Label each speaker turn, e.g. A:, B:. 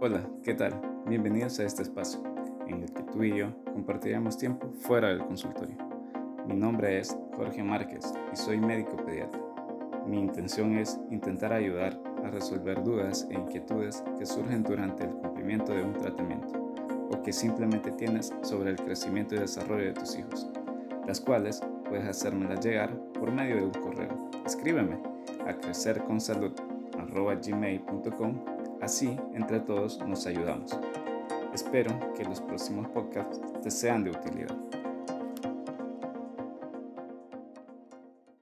A: Hola, ¿qué tal? Bienvenidos a este espacio en el que tú y yo compartiremos tiempo fuera del consultorio. Mi nombre es Jorge Márquez y soy médico pediatra. Mi intención es intentar ayudar a resolver dudas e inquietudes que surgen durante el cumplimiento de un tratamiento o que simplemente tienes sobre el crecimiento y desarrollo de tus hijos, las cuales puedes hacérmelas llegar por medio de un correo. Escríbeme a crecerconsalud.gmail.com Así, entre todos, nos ayudamos. Espero que los próximos podcasts te sean de utilidad.